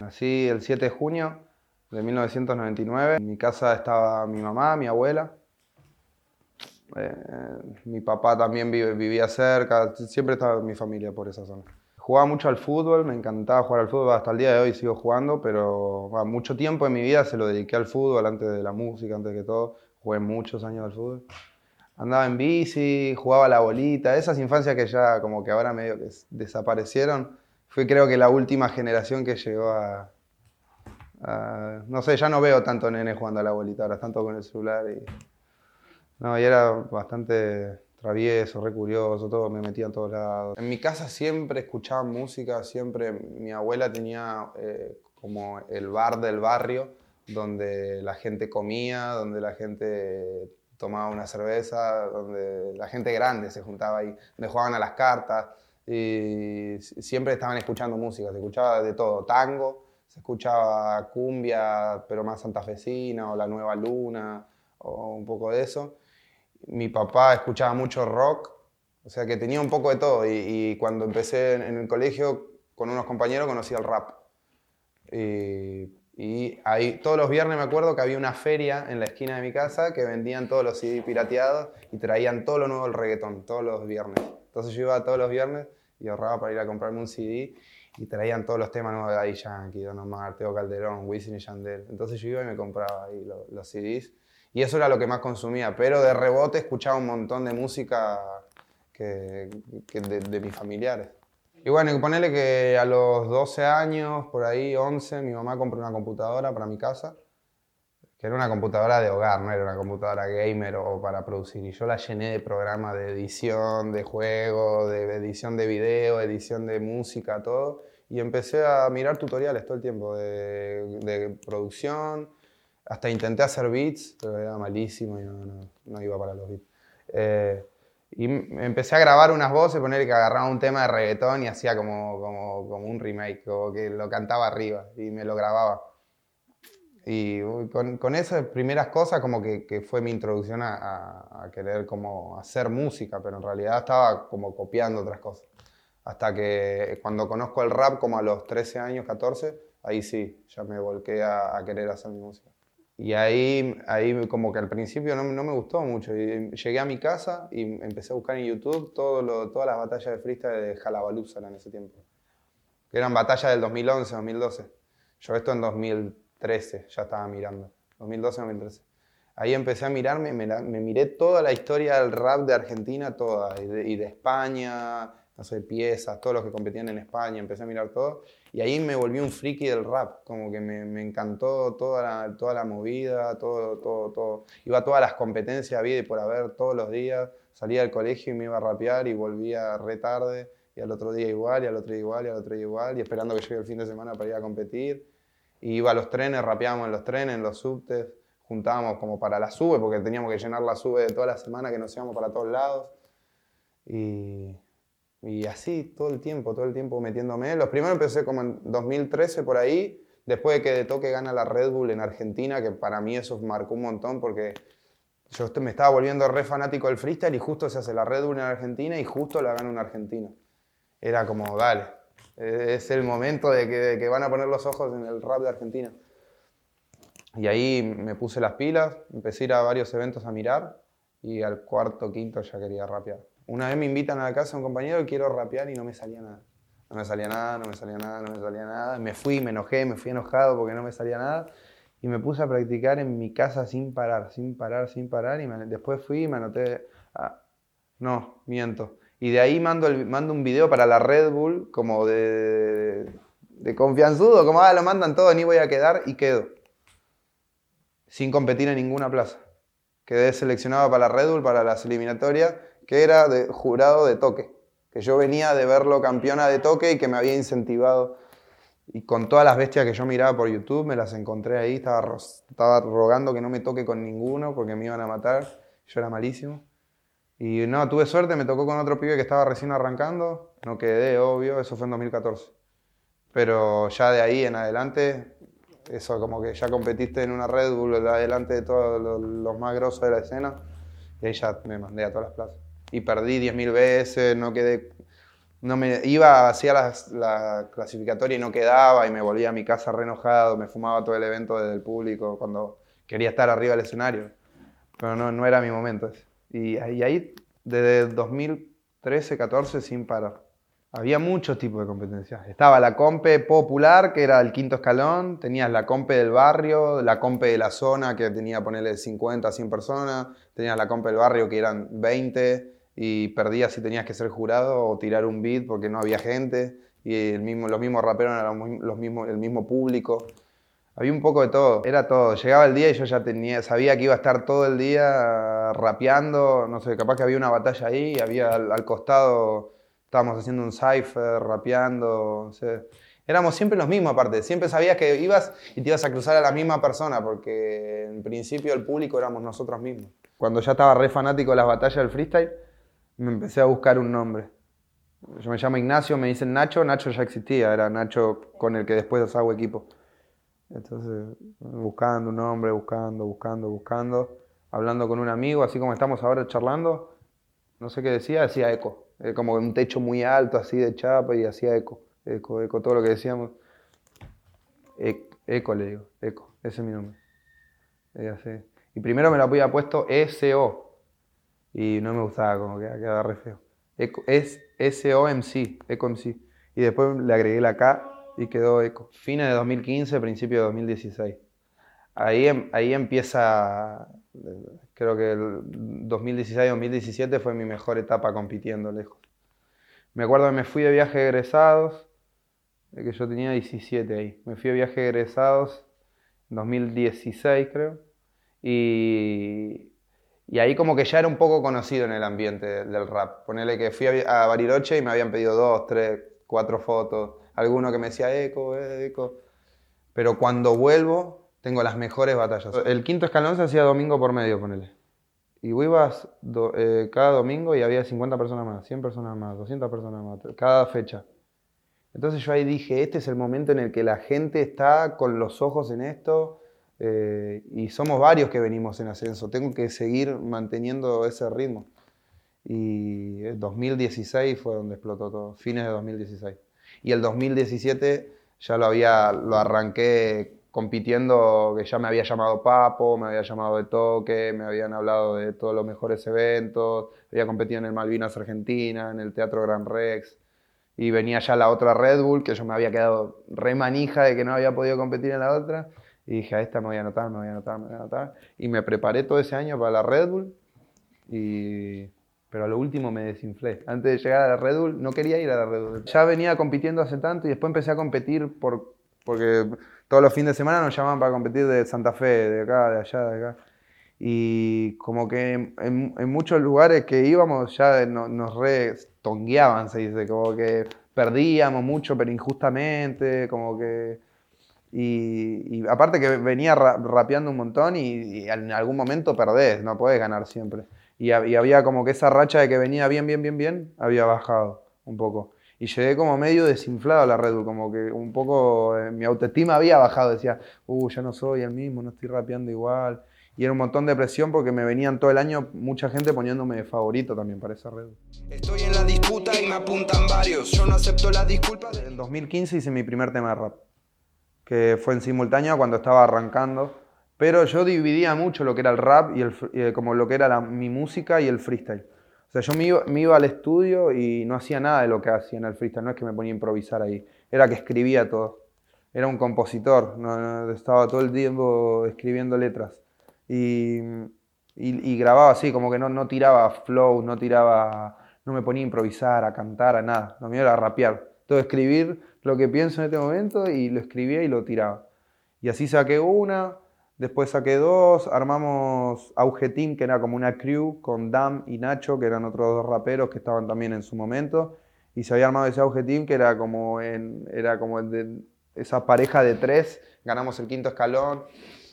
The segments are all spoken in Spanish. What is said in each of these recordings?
Nací el 7 de junio de 1999. En mi casa estaba mi mamá, mi abuela. Eh, mi papá también vivía cerca, siempre estaba mi familia por esa zona. Jugaba mucho al fútbol, me encantaba jugar al fútbol, hasta el día de hoy sigo jugando, pero mucho tiempo en mi vida se lo dediqué al fútbol, antes de la música, antes que todo. Jugué muchos años al fútbol. Andaba en bici, jugaba a la bolita, esas infancias que ya como que ahora medio que desaparecieron, fui creo que la última generación que llegó a, no sé, ya no veo tanto nene jugando a la bolita, ahora tanto con el celular y... No, y era bastante travieso, re curioso, todo, me metía en todos lados. En mi casa siempre escuchaba música, siempre mi abuela tenía eh, como el bar del barrio donde la gente comía, donde la gente tomaba una cerveza, donde la gente grande se juntaba ahí, donde jugaban a las cartas y siempre estaban escuchando música, se escuchaba de todo, tango, se escuchaba cumbia, pero más santafesina o la nueva luna o un poco de eso mi papá escuchaba mucho rock, o sea que tenía un poco de todo. Y, cuando empecé en, el colegio con unos compañeros conocí el rap. Y, ahí todos los viernes me acuerdo que había una feria en la esquina de mi casa que vendían todos los CD pirateados y traían todo lo nuevo del reggaetón, todos los viernes. Entonces yo iba todos los viernes y ahorraba para ir a comprarme un CD y traían todos los temas nuevos de Daddy Yankee, Don Omar, Teo Calderón, Wisin y Yandel. Entonces yo iba y me compraba ahí los, CDs y eso era lo que más consumía, pero de rebote escuchaba un montón de música que, de, mis familiares. Y bueno, ponerle que a los 12 años, por ahí 11, mi mamá compró una computadora para mi casa, que era una computadora de hogar, no era una computadora gamer o para producir. Y yo la llené de programas de edición, de juego, de edición de video, edición de música, todo. Y empecé a mirar tutoriales todo el tiempo de, producción, hasta intenté hacer beats, pero era malísimo y no, iba para los beats. Eh, y empecé a grabar unas voces, poner que agarraba un tema de reggaetón y hacía como, como, como un remake, o que lo cantaba arriba y me lo grababa. Y con, con esas primeras cosas como que, que fue mi introducción a, a, querer como hacer música, pero en realidad estaba como copiando otras cosas. Hasta que cuando conozco el rap como a los 13 años, 14, ahí sí, ya me volqué a, a querer hacer mi música. Y ahí, ahí como que al principio no, no, me gustó mucho. Y llegué a mi casa y empecé a buscar en YouTube todo lo, todas las batallas de freestyle de Jalabalusa en ese tiempo. Que eran batallas del 2011, 2012. Yo esto en 2013 ya estaba mirando. 2012, 2013. Ahí empecé a mirarme, me, miré toda la historia del rap de Argentina, toda, y de, España, no sé, piezas, todos los que competían en España, empecé a mirar todo. Y ahí me volví un friki del rap, como que me, encantó toda la, toda la movida, todo, todo, todo. Iba a todas las competencias, vida y por haber todos los días. Salía del colegio y me iba a rapear y volvía re tarde. Y al otro día igual, y al otro día igual, y al otro día igual. Y esperando que llegue el fin de semana para ir a competir. Iba a los trenes, rapeábamos en los trenes, en los subtes. Juntábamos como para la sube, porque teníamos que llenar la sube de toda la semana que nos íbamos para todos lados. Y y así todo el tiempo, todo el tiempo metiéndome. Los primeros empecé como en 2013 por ahí, después de que de toque gana la Red Bull en Argentina, que para mí eso marcó un montón porque yo me estaba volviendo re fanático del freestyle y justo se hace la Red Bull en Argentina y justo la gana un argentino. Era como, dale, es el momento de que, que van a poner los ojos en el rap de Argentina. Y ahí me puse las pilas, empecé a ir a varios eventos a mirar y al cuarto, quinto ya quería rapear. Una vez me invitan a la casa un compañero y quiero rapear y no me salía nada. No me salía nada, no me salía nada, no me salía nada. Me fui, me enojé, me fui enojado porque no me salía nada. Y me puse a practicar en mi casa sin parar, sin parar, sin parar. Y después fui y me anoté. no, miento. Y de ahí mando, mando un video para la Red Bull como de, de confianzudo, como ah, lo mandan todo, ni voy a quedar y quedo. Sin competir en ninguna plaza. Quedé seleccionado para la Red Bull, para las eliminatorias que era de jurado de toque, que yo venía de verlo campeona de toque y que me había incentivado. Y con todas las bestias que yo miraba por YouTube, me las encontré ahí, estaba, estaba rogando que no me toque con ninguno porque me iban a matar, yo era malísimo. Y no, tuve suerte, me tocó con otro pibe que estaba recién arrancando, no quedé, obvio, eso fue en 2014. Pero ya de ahí en adelante, eso como que ya competiste en una Red Bull adelante de todos los, más grosos de la escena, y ahí ya me mandé a todas las plazas y perdí 10.000 veces, no quedé no me iba, hacía la, la, clasificatoria y no quedaba y me volvía a mi casa re me fumaba todo el evento desde el público cuando quería estar arriba del escenario. Pero no, no era mi momento. Y, y ahí, desde 2013, 14, sin parar. Había muchos tipos de competencias. Estaba la compe popular, que era el quinto escalón, tenías la compe del barrio, la compe de la zona, que tenía, ponerle 50, 100 personas, tenías la compe del barrio, que eran 20, y perdías si tenías que ser jurado o tirar un beat porque no había gente, y el mismo, los mismos raperos eran los mismos, el mismo público. Había un poco de todo, era todo. Llegaba el día y yo ya tenía, sabía que iba a estar todo el día rapeando, no sé, capaz que había una batalla ahí, había al costado estábamos haciendo un cipher, rapeando. éramos siempre los mismos aparte. Siempre sabías que ibas y te ibas a cruzar a la misma persona, porque en principio el público éramos nosotros mismos. Cuando ya estaba re fanático de las batallas del freestyle, me empecé a buscar un nombre. Yo me llamo Ignacio, me dicen Nacho, Nacho ya existía, era Nacho con el que después hago equipo. Entonces, buscando un nombre, buscando, buscando, buscando, hablando con un amigo, así como estamos ahora charlando, no sé qué decía, decía eco. Eh, como un techo muy alto, así de chapa, y hacía eco, eco, eco, todo lo que decíamos. eco, le digo, eco, ese es mi nombre. Y primero me lo había puesto SO, y no me gustaba, como que quedaba re feo. Eco, es SOMC, Eco MC. Y después le agregué la K y quedó Eco. Fines de 2015, principio de 2016. Ahí, em, ahí empieza Creo que el 2016-2017 fue mi mejor etapa compitiendo lejos. Me acuerdo que me fui de viaje de egresados, que yo tenía 17 ahí. Me fui de viaje de egresados en 2016 creo. Y, y, ahí como que ya era un poco conocido en el ambiente del rap. Ponele que fui a, Bariloche y me habían pedido dos, tres, cuatro fotos. Alguno que me decía eco, eco. Pero cuando vuelvo, tengo las mejores batallas. El quinto escalón se hacía domingo por medio, ponele. Y ibas eh, cada domingo y había 50 personas más, 100 personas más, 200 personas más, cada fecha. Entonces yo ahí dije, este es el momento en el que la gente está con los ojos en esto eh, y somos varios que venimos en ascenso. Tengo que seguir manteniendo ese ritmo. Y el 2016 fue donde explotó todo, fines de 2016. Y el 2017 ya lo había, lo arranqué compitiendo, que ya me había llamado Papo, me había llamado de Toque, me habían hablado de todos los mejores eventos, había competido en el Malvinas Argentina, en el Teatro Gran Rex, y venía ya la otra Red Bull, que yo me había quedado re manija de que no había podido competir en la otra, y dije, a esta me voy a anotar, me voy a anotar, me voy a anotar, y me preparé todo ese año para la Red Bull, y... pero a lo último me desinflé. Antes de llegar a la Red Bull, no quería ir a la Red Bull. Ya venía compitiendo hace tanto y después empecé a competir por, porque todos los fines de semana nos llamaban para competir de Santa Fe, de acá, de allá, de acá. Y como que en, muchos lugares que íbamos ya nos re tongueaban, se dice, como que perdíamos mucho, pero injustamente, como que... Y, aparte que venía rapeando un montón y, en algún momento perdés, no podés ganar siempre. Y, había como que esa racha de que venía bien, bien, bien, bien, había bajado un poco y llegué como medio desinflado a la Red Bull, como que un poco eh, mi autoestima había bajado, decía, uh, ya no soy el mismo, no estoy rapeando igual. Y era un montón de presión porque me venían todo el año mucha gente poniéndome de favorito también para esa red. Estoy en la disputa y me apuntan varios, yo no acepto las disculpas. En 2015 hice mi primer tema de rap, que fue en simultáneo cuando estaba arrancando. Pero yo dividía mucho lo que era el rap y el, eh, como lo que era mi música y el freestyle. O sea, yo me iba, al estudio y no hacía nada de lo que hacía en el freestyle, no es que me ponía a improvisar ahí, era que escribía todo. Era un compositor, estaba todo el tiempo escribiendo letras. Y, grababa así, como que no, no tiraba flow, no tiraba, no me ponía a improvisar, a cantar, a nada. Lo mío era rapear. Todo escribir lo que pienso en este momento y lo escribía y lo tiraba. Y así saqué una, Después saqué dos, armamos Auge que era como una crew, con Dam y Nacho, que eran otros dos raperos que estaban también en su momento. Y se había armado ese Auge que era como, en, era como esa pareja de tres. Ganamos el quinto escalón,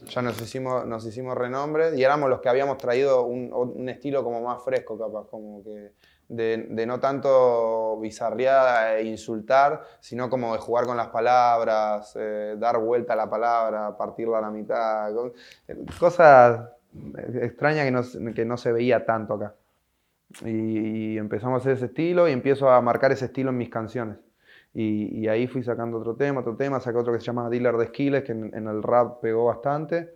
ya nos hicimos, nos hicimos renombre y éramos los que habíamos traído un, un estilo como más fresco, capaz, como que de, no tanto bizarrear e insultar, sino como de jugar con las palabras, eh, dar vuelta a la palabra, partirla a la mitad, cosas extrañas que no, que no se veía tanto acá. Y, y empezamos a hacer ese estilo y empiezo a marcar ese estilo en mis canciones. Y, ahí fui sacando otro tema, otro tema, saqué otro que se llama Dealer de Skills, que en, el rap pegó bastante.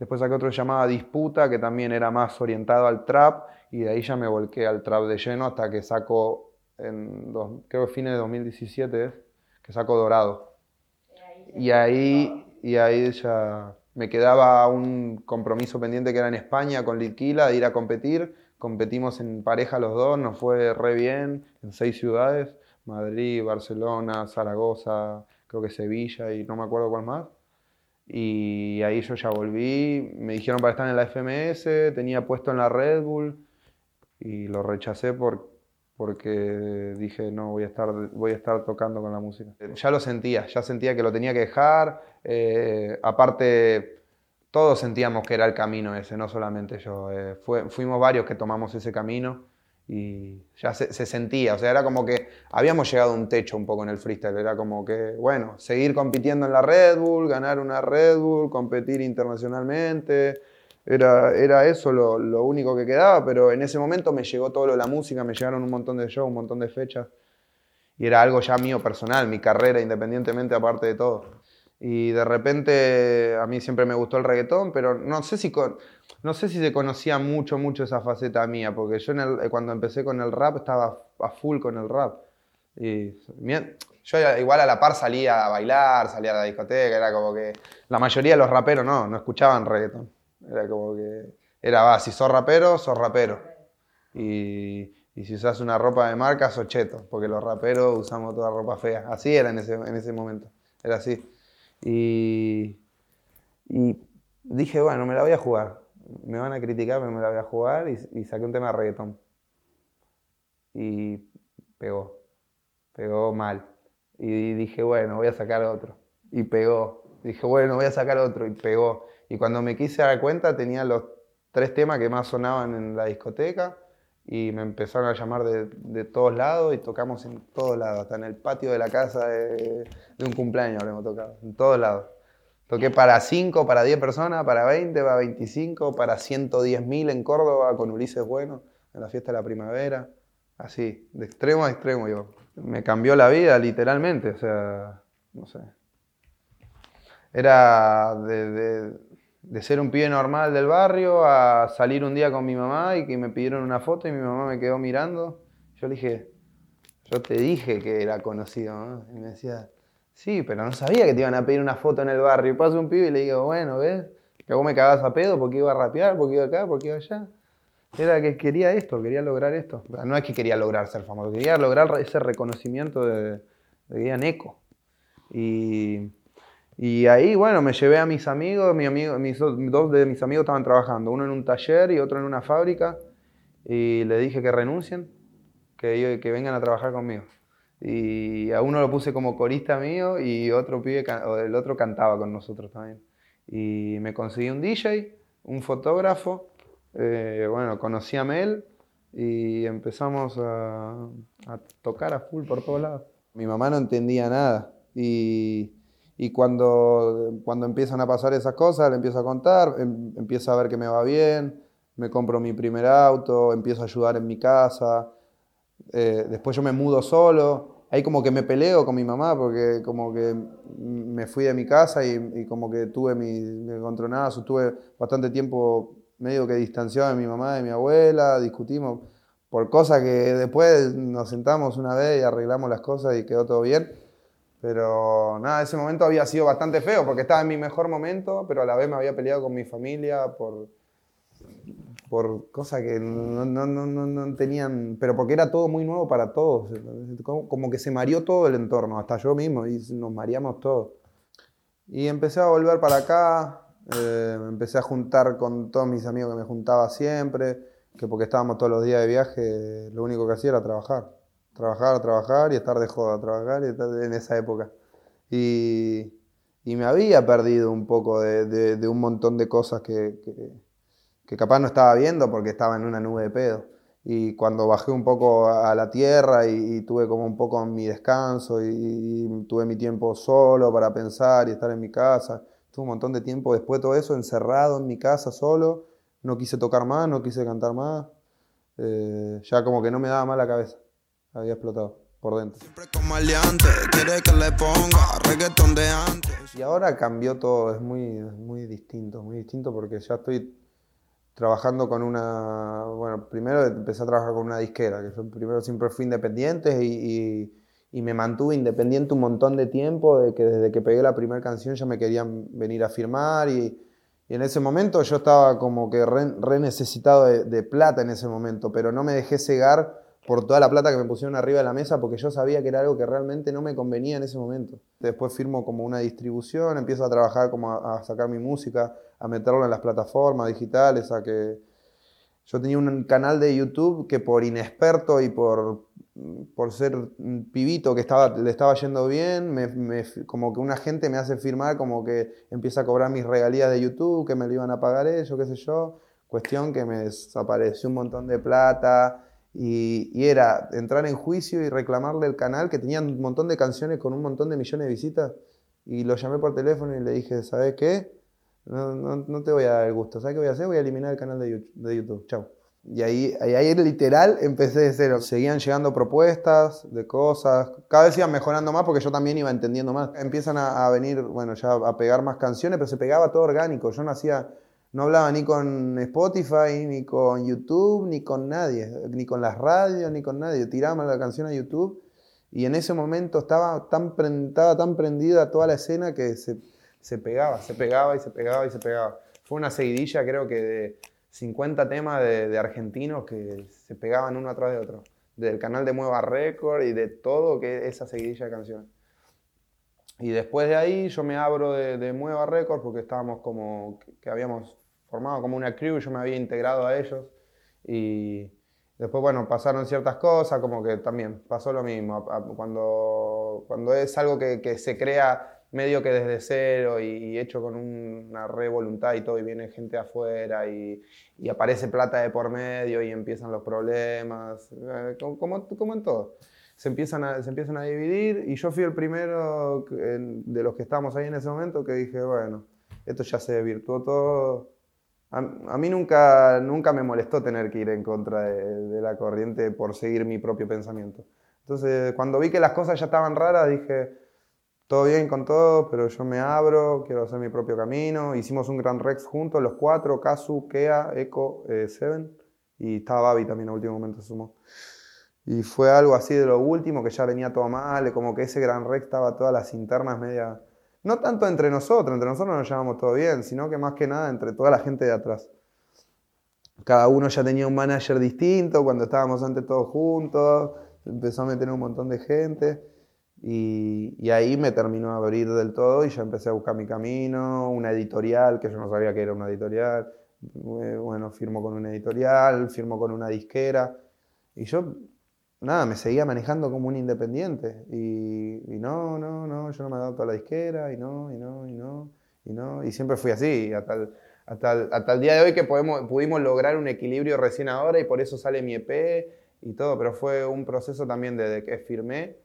Después saqué otro que se llamaba Disputa, que también era más orientado al trap, y de ahí ya me volqué al trap de lleno hasta que saco, en creo que fines de 2017 es, que saco Dorado. Y ahí, y ahí ya me quedaba un compromiso pendiente que era en España con Litquila, de ir a competir. Competimos en pareja los dos, nos fue re bien en seis ciudades, Madrid, Barcelona, Zaragoza, creo que Sevilla y no me acuerdo cuál más. Y ahí yo ya volví, me dijeron para estar en la FMS, tenía puesto en la Red Bull y lo rechacé por, porque dije, no, voy a, estar, voy a estar tocando con la música. Ya lo sentía, ya sentía que lo tenía que dejar. eh, aparte, todos sentíamos que era el camino ese, no solamente yo. eh, fuimos varios que tomamos ese camino y ya se, se sentía, o sea, era como que habíamos llegado a un techo un poco en el freestyle, era como que, bueno, seguir compitiendo en la Red Bull, ganar una Red Bull, competir internacionalmente, era, era eso lo, lo único que quedaba, pero en ese momento me llegó todo lo de la música, me llegaron un montón de shows, un montón de fechas, y era algo ya mío personal, mi carrera independientemente aparte de todo. Y de repente a mí siempre me gustó el reggaetón, pero no sé si, con- no sé si se conocía mucho, mucho esa faceta mía, porque yo en el- cuando empecé con el rap estaba a full con el rap. Y yo igual a la par salía a bailar, salía a la discoteca, era como que la mayoría de los raperos no, no escuchaban reggaetón. Era como que, era, va, si sos rapero, sos rapero. Y, y si usas una ropa de marca, sos cheto, porque los raperos usamos toda ropa fea. Así era en ese, en ese momento, era así. Y, dije, bueno, me la voy a jugar. Me van a criticar, pero me la voy a jugar y, y saqué un tema de reggaetón. Y pegó, pegó mal. Y dije, bueno, voy a sacar otro. Y pegó. Dije, bueno, voy a sacar otro. Y pegó. Y cuando me quise dar cuenta, tenía los tres temas que más sonaban en la discoteca. Y me empezaron a llamar de, de todos lados y tocamos en todos lados. Hasta en el patio de la casa de, de un cumpleaños habremos tocado. En todos lados. Toqué para 5, para 10 personas, para 20, para 25, para 110 mil en Córdoba con Ulises Bueno, en la fiesta de la primavera. Así, de extremo a extremo yo. Me cambió la vida literalmente, o sea, no sé. Era de, de- de ser un pibe normal del barrio a salir un día con mi mamá y que me pidieron una foto y mi mamá me quedó mirando. Yo le dije, yo te dije que era conocido, ¿no? Y me decía, sí, pero no sabía que te iban a pedir una foto en el barrio. Y pasa un pibe y le digo, bueno, ¿ves? Que vos me cagás a pedo porque iba a rapear, porque iba acá, porque iba allá. Era que quería esto, quería lograr esto. No es que quería lograr ser famoso, quería lograr ese reconocimiento de, de digan eco. Y, y ahí, bueno, me llevé a mis amigos, mi amigo, mis dos, de mis amigos estaban trabajando, uno en un taller y otro en una fábrica, y le dije que renuncien, que, que vengan a trabajar conmigo. Y a uno lo puse como corista mío y otro pibe, el otro cantaba con nosotros también. Y me conseguí un DJ, un fotógrafo, eh, bueno, conocí a Mel y empezamos a, a tocar a full por todos lados. Mi mamá no entendía nada y, y cuando, cuando empiezan a pasar esas cosas, le empiezo a contar, em- empiezo a ver que me va bien, me compro mi primer auto, empiezo a ayudar en mi casa, eh, después yo me mudo solo. Ahí como que me peleo con mi mamá porque como que me fui de mi casa y, y como que tuve mi, mi encontronazo, tuve bastante tiempo medio que distanciado de mi mamá, de mi abuela, discutimos por cosas que después nos sentamos una vez y arreglamos las cosas y quedó todo bien. Pero nada, ese momento había sido bastante feo porque estaba en mi mejor momento, pero a la vez me había peleado con mi familia por, por cosas que no, no, no, no, tenían, pero porque era todo muy nuevo para todos. Como, como que se mareó todo el entorno, hasta yo mismo, y nos mareamos todos. Y empecé a volver para acá, eh, empecé a juntar con todos mis amigos que me juntaba siempre, que porque estábamos todos los días de viaje, lo único que hacía era trabajar. Trabajar, trabajar y estar de joda, trabajar y estar en esa época. Y, y me había perdido un poco de, un montón de cosas que, que- capaz no estaba viendo porque estaba en una nube de pedo. Y cuando bajé un poco a la tierra y, tuve como un poco mi descanso y, tuve mi tiempo solo para pensar y estar en mi casa, tuve un montón de tiempo después de todo eso encerrado en mi casa solo, no quise tocar más, no quise cantar más. eh, ya como que no me daba mal la cabeza. Había explotado por dentro. Y ahora cambió todo, es muy, muy distinto, muy distinto porque ya estoy trabajando con una, bueno, primero empecé a trabajar con una disquera, que yo primero siempre fui independiente y, y- y me mantuve independiente un montón de tiempo, de que desde que pegué la primera canción ya me querían venir a firmar y, y en ese momento yo estaba como que re, re necesitado de, de plata en ese momento, pero no me dejé cegar por toda la plata que me pusieron arriba de la mesa porque yo sabía que era algo que realmente no me convenía en ese momento. Después firmo como una distribución, empiezo a trabajar como a, sacar mi música, a meterlo en las plataformas digitales, a que yo tenía un canal de YouTube que por inexperto y por, por ser un pibito que estaba, le estaba yendo bien, como que una gente me hace firmar, como que empieza a cobrar mis regalías de YouTube, que me lo iban a pagar ellos, qué sé yo. Cuestión que me desapareció un montón de plata y, era entrar en juicio y reclamarle el canal que tenía un montón de canciones con un montón de millones de visitas. Y lo llamé por teléfono y le dije, ¿sabes qué? No, no, no te voy a dar el gusto. ¿Sabes qué voy a hacer? Voy a eliminar el canal de YouTube. De YouTube. Chau. Y ahí, ahí, ahí literal empecé de cero. Seguían llegando propuestas de cosas. Cada vez iban mejorando más porque yo también iba entendiendo más. Empiezan a, a venir, bueno, ya a pegar más canciones, pero se pegaba todo orgánico. Yo no hacía, no hablaba ni con Spotify, ni con YouTube, ni con nadie. Ni con las radios, ni con nadie. Tiraba la canción a YouTube. Y en ese momento estaba tan, tan prendida toda la escena que se, se pegaba, se pegaba y se pegaba y se pegaba. Fue una seguidilla, creo que de 50 temas de, de argentinos que se pegaban uno atrás de otro. Del canal de Mueva Record y de todo que esa seguidilla de canciones. Y después de ahí yo me abro de, Mueva Record porque estábamos como, que habíamos formado como una crew, yo me había integrado a ellos. Y después, bueno, pasaron ciertas cosas, como que también pasó lo mismo. Cuando, cuando es algo que, que se crea medio que desde cero y, y hecho con un- una re voluntad y todo, y viene gente afuera y, y aparece plata de por medio y empiezan los problemas, eh, como, como, como en todo. Se empiezan, a, se empiezan a dividir y yo fui el primero en- de los que estábamos ahí en ese momento que dije, bueno, esto ya se desvirtuó todo. A, a mí nunca, nunca me molestó tener que ir en contra de, la corriente por seguir mi propio pensamiento. Entonces, cuando vi que las cosas ya estaban raras, dije, todo bien con todo, pero yo me abro, quiero hacer mi propio camino. Hicimos un Gran Rex juntos, los cuatro, Kazu, Kea, Echo, eh, Seven, y estaba Babi también en último momento se sumó. Y fue algo así de lo último, que ya venía todo mal, como que ese Gran Rex estaba todas las internas media... No tanto entre nosotros, entre nosotros nos llevamos todo bien, sino que más que nada entre toda la gente de atrás. Cada uno ya tenía un manager distinto, cuando estábamos antes todos juntos, empezó a meter un montón de gente. Y, y ahí me terminó de abrir del todo y ya empecé a buscar mi camino, una editorial, que yo no sabía que era una editorial. Eh, Bueno, firmo con una editorial, firmo con una disquera. Y yo, nada, me seguía manejando como un independiente. Y, y no, no, no, yo no me adapto a la disquera, y no, y no, y no, y no. Y siempre fui así, hasta el, hasta el, hasta el día de hoy que podemos, pudimos lograr un equilibrio recién ahora y por eso sale mi EP y todo. Pero fue un proceso también desde que firmé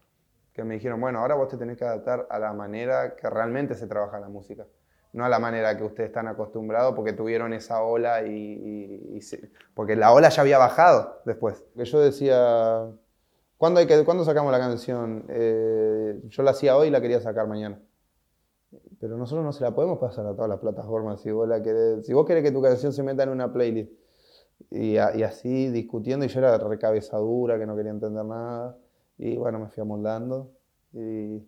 que me dijeron, bueno, ahora vos te tenés que adaptar a la manera que realmente se trabaja la música, no a la manera que ustedes están acostumbrados porque tuvieron esa ola y, y- y porque la ola ya había bajado después. Que yo decía, ¿cuándo, hay que, ¿cuándo sacamos la canción? Eh, yo la hacía hoy y la quería sacar mañana. Pero nosotros no se la podemos pasar a todas las plataformas si vos, la querés, si vos querés que tu canción se meta en una playlist. Y, así discutiendo, y yo era recabezadura, que no quería entender nada. Y bueno, me fui amoldando. Y,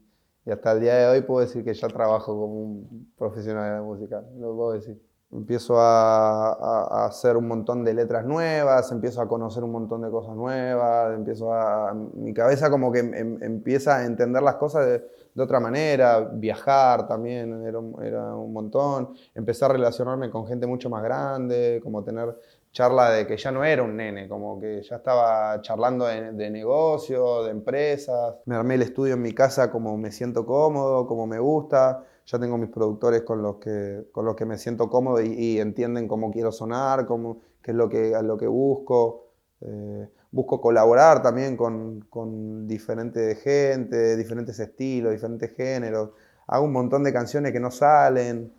y hasta el día de hoy puedo decir que ya trabajo como un profesional de la música, lo puedo decir. Empiezo a, a- hacer un montón de letras nuevas, empiezo a conocer un montón de cosas nuevas, empiezo a... Mi cabeza como que em- empieza a entender las cosas de, de otra manera, viajar también era, era un montón, empecé a relacionarme con gente mucho más grande, como tener charla de que ya no era un nene, como que ya estaba charlando de, de negocio, de empresas. Me armé el estudio en mi casa como me siento cómodo, como me gusta. Ya tengo mis productores con los que, con los que me siento cómodo y, entienden cómo quiero sonar, cómo, qué es lo que, lo que busco. Eh, busco colaborar también con, con diferente gente, diferentes estilos, diferentes géneros. Hago un montón de canciones que no salen.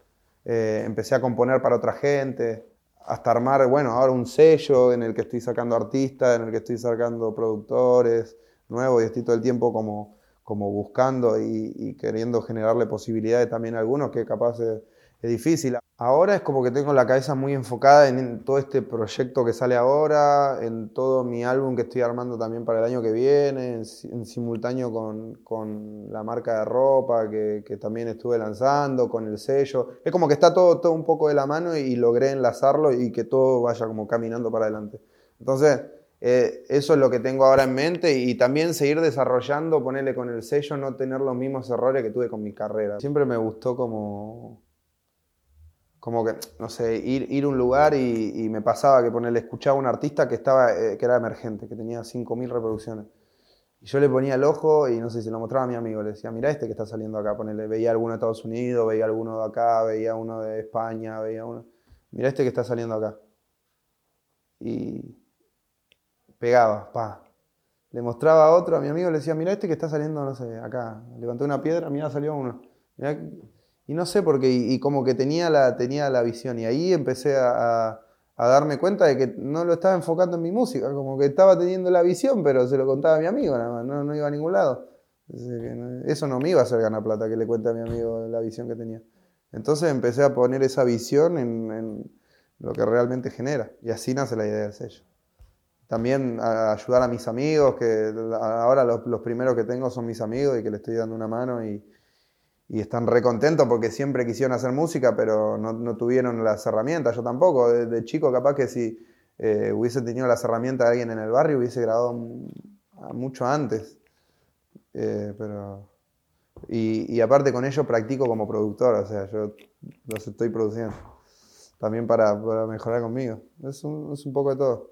Eh, empecé a componer para otra gente. hasta armar, bueno, ahora un sello en el que estoy sacando artistas, en el que estoy sacando productores nuevos y estoy todo el tiempo como, como buscando y, queriendo generarle posibilidades también a algunos que capaz es difícil. Ahora es como que tengo la cabeza muy enfocada en, todo este proyecto que sale ahora, en todo mi álbum que estoy armando también para el año que viene, en, simultáneo con, con, la marca de ropa que, que, también estuve lanzando, con el sello. Es como que está todo, todo un poco de la mano y, logré enlazarlo y que todo vaya como caminando para adelante. Entonces, eh, eso es lo que tengo ahora en mente y, también seguir desarrollando, ponerle con el sello, no tener los mismos errores que tuve con mi carrera. Siempre me gustó como como que, no sé, ir, ir a un lugar y, me pasaba que ponerle, escuchaba a un artista que, estaba, eh, que era emergente, que tenía 5.000 reproducciones. Y yo le ponía el ojo y no sé, si lo mostraba a mi amigo, le decía, mira este que está saliendo acá, ponele, veía alguno de Estados Unidos, veía alguno de acá, veía uno de España, veía uno, mira este que está saliendo acá. Y pegaba, pa. Le mostraba a otro, a mi amigo, le decía, mira este que está saliendo, no sé, acá. Levanté una piedra, mira, salió uno. Y no sé por qué, y, como que tenía la, tenía la visión. Y ahí empecé a, darme cuenta de que no lo estaba enfocando en mi música, como que estaba teniendo la visión, pero se lo contaba a mi amigo nada más, no, iba a ningún lado. Eso no me iba a hacer ganar plata que le cuente a mi amigo la visión que tenía. Entonces empecé a poner esa visión en, lo que realmente genera. Y así nace la idea del sello. También ayudar a mis amigos, que ahora los, primeros que tengo son mis amigos y que le estoy dando una mano y, y están recontentos porque siempre quisieron hacer música, pero no, tuvieron las herramientas, yo tampoco. De, chico capaz que si eh, hubiese tenido las herramientas de alguien en el barrio hubiese grabado mucho antes. Eh, pero... Y, aparte con ello practico como productor, o sea, yo los estoy produciendo. También para, mejorar conmigo. Es un, es un poco de todo.